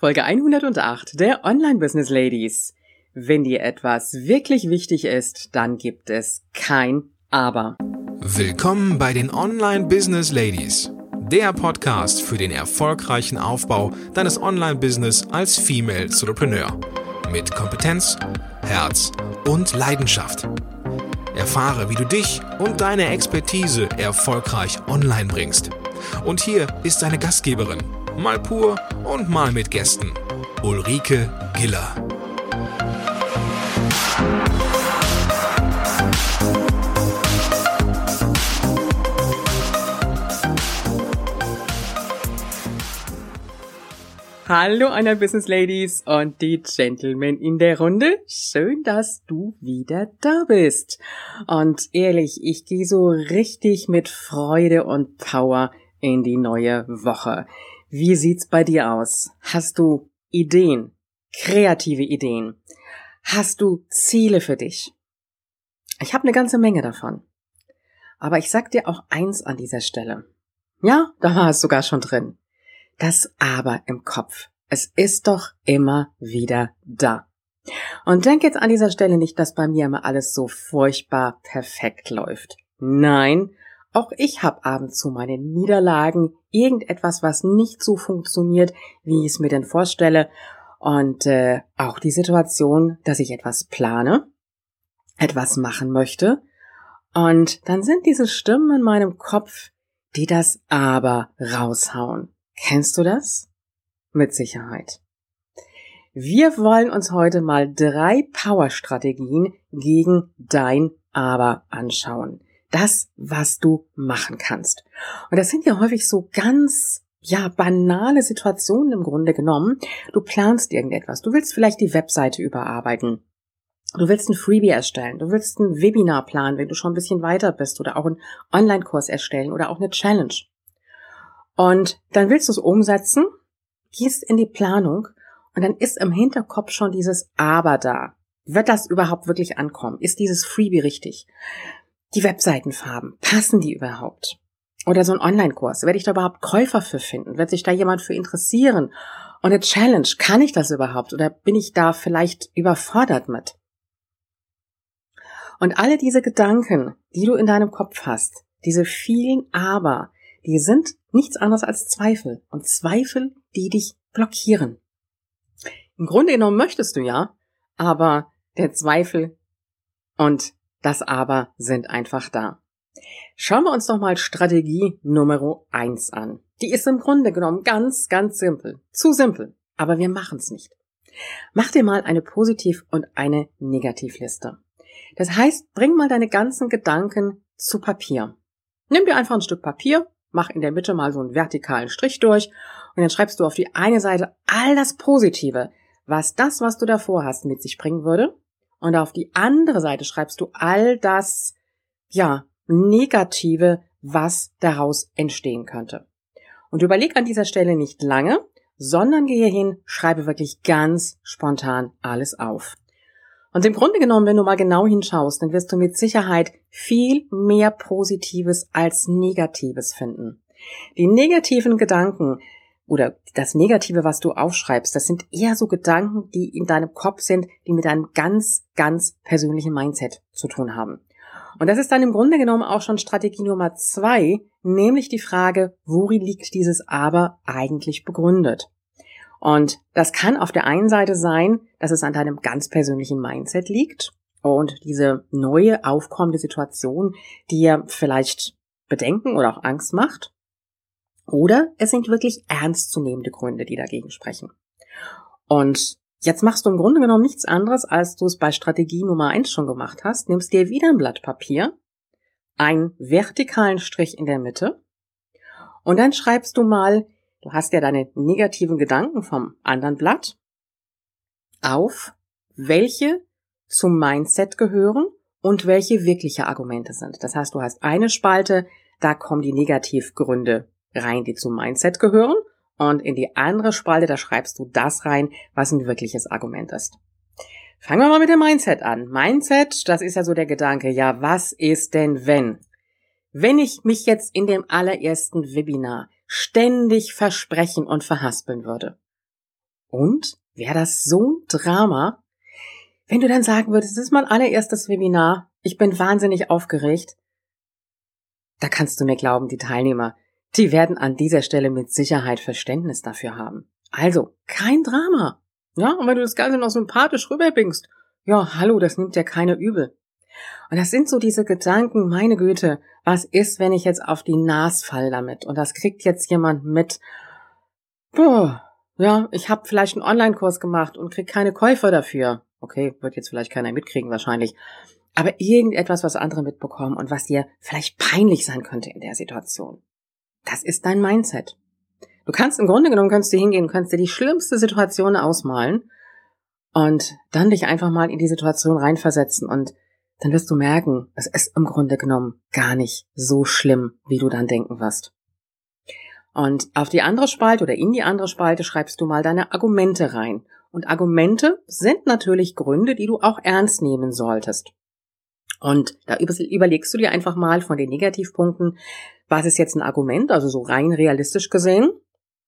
Folge 108 der Online Business Ladies. Wenn dir etwas wirklich wichtig ist, dann gibt es kein Aber. Willkommen bei den Online Business Ladies, der Podcast für den erfolgreichen Aufbau deines Online Business als Female Entrepreneur mit Kompetenz, Herz und Leidenschaft. Erfahre, wie du dich und deine Expertise erfolgreich online bringst. Und hier ist deine Gastgeberin mal pur und mal mit Gästen. Ulrike Giller. Hallo einer Business Ladies und die Gentlemen in der Runde. Schön, dass du wieder da bist. Und ehrlich, ich gehe so richtig mit Freude und Power in die neue Woche. Wie sieht's bei dir aus? Hast du Ideen? Kreative Ideen? Hast du Ziele für dich? Ich habe eine ganze Menge davon. Aber ich sag dir auch eins an dieser Stelle. Ja, da war es sogar schon drin. Das Aber im Kopf. Es ist doch immer wieder da. Und denk jetzt an dieser Stelle nicht, dass bei mir immer alles so furchtbar perfekt läuft. Nein, auch ich habe abends zu meine Niederlagen, irgendetwas, was nicht so funktioniert, wie ich es mir denn vorstelle. Und äh, auch die Situation, dass ich etwas plane, etwas machen möchte. Und dann sind diese Stimmen in meinem Kopf, die das Aber raushauen. Kennst du das? Mit Sicherheit. Wir wollen uns heute mal drei Power-Strategien gegen dein Aber anschauen das, was du machen kannst. Und das sind ja häufig so ganz ja, banale Situationen im Grunde genommen. Du planst irgendetwas. Du willst vielleicht die Webseite überarbeiten. Du willst ein Freebie erstellen. Du willst ein Webinar planen, wenn du schon ein bisschen weiter bist oder auch einen Online-Kurs erstellen oder auch eine Challenge. Und dann willst du es umsetzen, gehst in die Planung und dann ist im Hinterkopf schon dieses Aber da. Wird das überhaupt wirklich ankommen? Ist dieses Freebie richtig? Die Webseitenfarben, passen die überhaupt? Oder so ein Online-Kurs, werde ich da überhaupt Käufer für finden? Wird sich da jemand für interessieren? Und eine Challenge, kann ich das überhaupt? Oder bin ich da vielleicht überfordert mit? Und alle diese Gedanken, die du in deinem Kopf hast, diese vielen Aber, die sind nichts anderes als Zweifel. Und Zweifel, die dich blockieren. Im Grunde genommen möchtest du ja, aber der Zweifel und das Aber sind einfach da. Schauen wir uns doch mal Strategie Nummer eins an. Die ist im Grunde genommen ganz, ganz simpel. Zu simpel. Aber wir machen es nicht. Mach dir mal eine Positiv- und eine Negativliste. Das heißt, bring mal deine ganzen Gedanken zu Papier. Nimm dir einfach ein Stück Papier, mach in der Mitte mal so einen vertikalen Strich durch und dann schreibst du auf die eine Seite all das Positive, was das, was du davor hast, mit sich bringen würde und auf die andere Seite schreibst du all das, ja, Negative, was daraus entstehen könnte. Und überleg an dieser Stelle nicht lange, sondern gehe hin, schreibe wirklich ganz spontan alles auf. Und im Grunde genommen, wenn du mal genau hinschaust, dann wirst du mit Sicherheit viel mehr Positives als Negatives finden. Die negativen Gedanken, oder das Negative, was du aufschreibst, das sind eher so Gedanken, die in deinem Kopf sind, die mit deinem ganz, ganz persönlichen Mindset zu tun haben. Und das ist dann im Grunde genommen auch schon Strategie Nummer zwei, nämlich die Frage, worin liegt dieses Aber eigentlich begründet? Und das kann auf der einen Seite sein, dass es an deinem ganz persönlichen Mindset liegt und diese neue aufkommende Situation dir vielleicht Bedenken oder auch Angst macht. Oder es sind wirklich ernstzunehmende Gründe, die dagegen sprechen. Und jetzt machst du im Grunde genommen nichts anderes, als du es bei Strategie Nummer eins schon gemacht hast. Nimmst dir wieder ein Blatt Papier, einen vertikalen Strich in der Mitte und dann schreibst du mal, du hast ja deine negativen Gedanken vom anderen Blatt auf, welche zum Mindset gehören und welche wirkliche Argumente sind. Das heißt, du hast eine Spalte, da kommen die Negativgründe rein, die zum Mindset gehören. Und in die andere Spalte, da schreibst du das rein, was ein wirkliches Argument ist. Fangen wir mal mit dem Mindset an. Mindset, das ist ja so der Gedanke, ja, was ist denn wenn? Wenn ich mich jetzt in dem allerersten Webinar ständig versprechen und verhaspeln würde. Und wäre das so ein Drama, wenn du dann sagen würdest, das ist mein allererstes Webinar, ich bin wahnsinnig aufgeregt, da kannst du mir glauben, die Teilnehmer, die werden an dieser Stelle mit Sicherheit Verständnis dafür haben. Also, kein Drama. Ja, und wenn du das Ganze noch sympathisch rüberbringst, ja, hallo, das nimmt ja keiner übel. Und das sind so diese Gedanken, meine Güte, was ist, wenn ich jetzt auf die Nas fall damit? Und das kriegt jetzt jemand mit. Boah, ja, ich habe vielleicht einen Online-Kurs gemacht und krieg keine Käufer dafür. Okay, wird jetzt vielleicht keiner mitkriegen wahrscheinlich. Aber irgendetwas, was andere mitbekommen und was dir vielleicht peinlich sein könnte in der Situation. Das ist dein Mindset. Du kannst im Grunde genommen, kannst du hingehen, kannst dir die schlimmste Situation ausmalen und dann dich einfach mal in die Situation reinversetzen und dann wirst du merken, es ist im Grunde genommen gar nicht so schlimm, wie du dann denken wirst. Und auf die andere Spalte oder in die andere Spalte schreibst du mal deine Argumente rein. Und Argumente sind natürlich Gründe, die du auch ernst nehmen solltest. Und da überlegst du dir einfach mal von den Negativpunkten, was ist jetzt ein Argument, also so rein realistisch gesehen.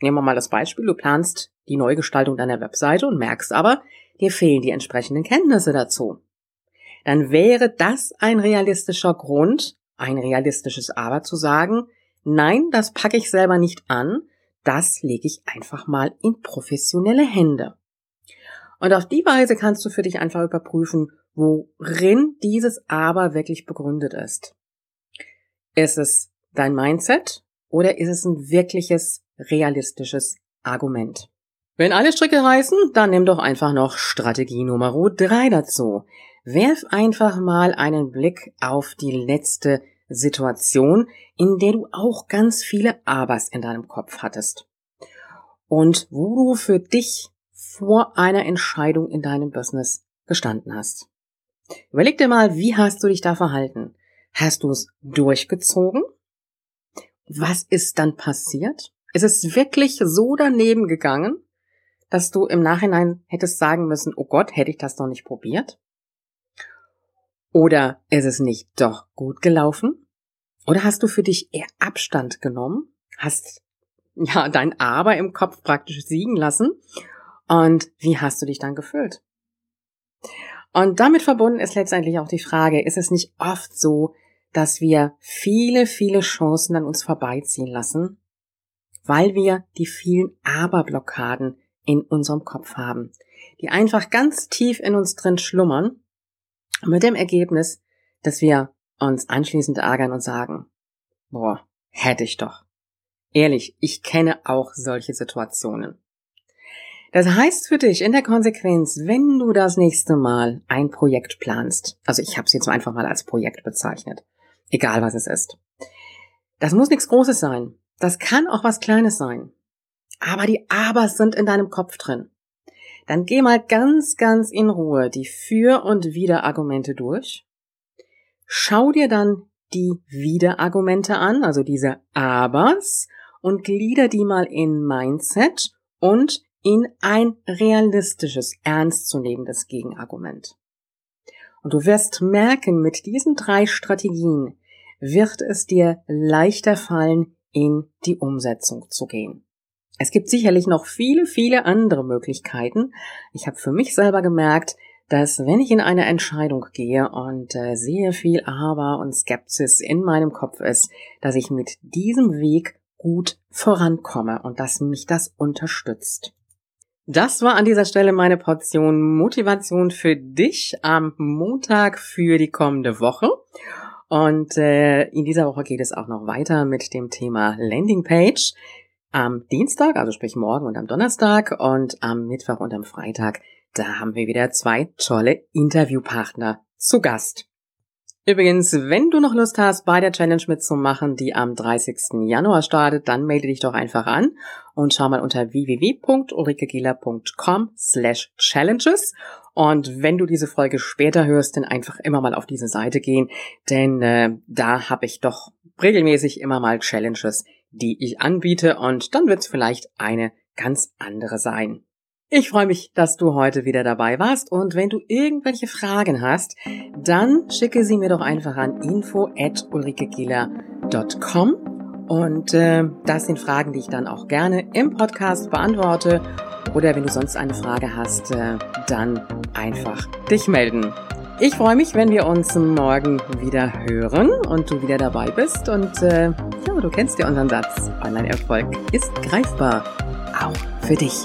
Nehmen wir mal das Beispiel, du planst die Neugestaltung deiner Webseite und merkst aber, dir fehlen die entsprechenden Kenntnisse dazu dann wäre das ein realistischer Grund, ein realistisches Aber zu sagen, nein, das packe ich selber nicht an, das lege ich einfach mal in professionelle Hände. Und auf die Weise kannst du für dich einfach überprüfen, worin dieses Aber wirklich begründet ist. Ist es dein Mindset oder ist es ein wirkliches, realistisches Argument? Wenn alle Stricke reißen, dann nimm doch einfach noch Strategie Nummer drei dazu. Werf einfach mal einen Blick auf die letzte Situation, in der du auch ganz viele Abers in deinem Kopf hattest. Und wo du für dich vor einer Entscheidung in deinem Business gestanden hast. Überleg dir mal, wie hast du dich da verhalten? Hast du es durchgezogen? Was ist dann passiert? Ist es wirklich so daneben gegangen, dass du im Nachhinein hättest sagen müssen, oh Gott, hätte ich das doch nicht probiert? Oder ist es nicht doch gut gelaufen? Oder hast du für dich eher Abstand genommen? Hast ja dein Aber im Kopf praktisch siegen lassen? Und wie hast du dich dann gefühlt? Und damit verbunden ist letztendlich auch die Frage, ist es nicht oft so, dass wir viele, viele Chancen an uns vorbeiziehen lassen, weil wir die vielen Aber-Blockaden in unserem Kopf haben, die einfach ganz tief in uns drin schlummern mit dem Ergebnis, dass wir uns anschließend ärgern und sagen, boah, hätte ich doch. Ehrlich, ich kenne auch solche Situationen. Das heißt für dich in der Konsequenz, wenn du das nächste Mal ein Projekt planst, also ich habe es jetzt einfach mal als Projekt bezeichnet, egal was es ist. Das muss nichts Großes sein. Das kann auch was Kleines sein. Aber die Abers sind in deinem Kopf drin dann geh mal ganz, ganz in Ruhe die Für- und Widerargumente durch. Schau dir dann die Widerargumente an, also diese Abers, und glieder die mal in Mindset und in ein realistisches, ernstzunehmendes Gegenargument. Und du wirst merken, mit diesen drei Strategien wird es dir leichter fallen, in die Umsetzung zu gehen. Es gibt sicherlich noch viele, viele andere Möglichkeiten. Ich habe für mich selber gemerkt, dass wenn ich in eine Entscheidung gehe und äh, sehr viel Aber und Skepsis in meinem Kopf ist, dass ich mit diesem Weg gut vorankomme und dass mich das unterstützt. Das war an dieser Stelle meine Portion Motivation für dich am Montag für die kommende Woche. Und äh, in dieser Woche geht es auch noch weiter mit dem Thema Landingpage am Dienstag, also sprich morgen und am Donnerstag und am Mittwoch und am Freitag, da haben wir wieder zwei tolle Interviewpartner zu Gast. Übrigens, wenn du noch Lust hast, bei der Challenge mitzumachen, die am 30. Januar startet, dann melde dich doch einfach an und schau mal unter www.ulrikegieler.com slash challenges. Und wenn du diese Folge später hörst, dann einfach immer mal auf diese Seite gehen, denn äh, da habe ich doch regelmäßig immer mal Challenges, die ich anbiete und dann wird es vielleicht eine ganz andere sein. Ich freue mich, dass du heute wieder dabei warst und wenn du irgendwelche Fragen hast, dann schicke sie mir doch einfach an info at ulrikegieler.com und äh, das sind Fragen, die ich dann auch gerne im Podcast beantworte oder wenn du sonst eine Frage hast, äh, dann einfach dich melden. Ich freue mich, wenn wir uns morgen wieder hören und du wieder dabei bist. Und äh, ja, du kennst ja unseren Satz. Online-Erfolg ist greifbar. Auch für dich.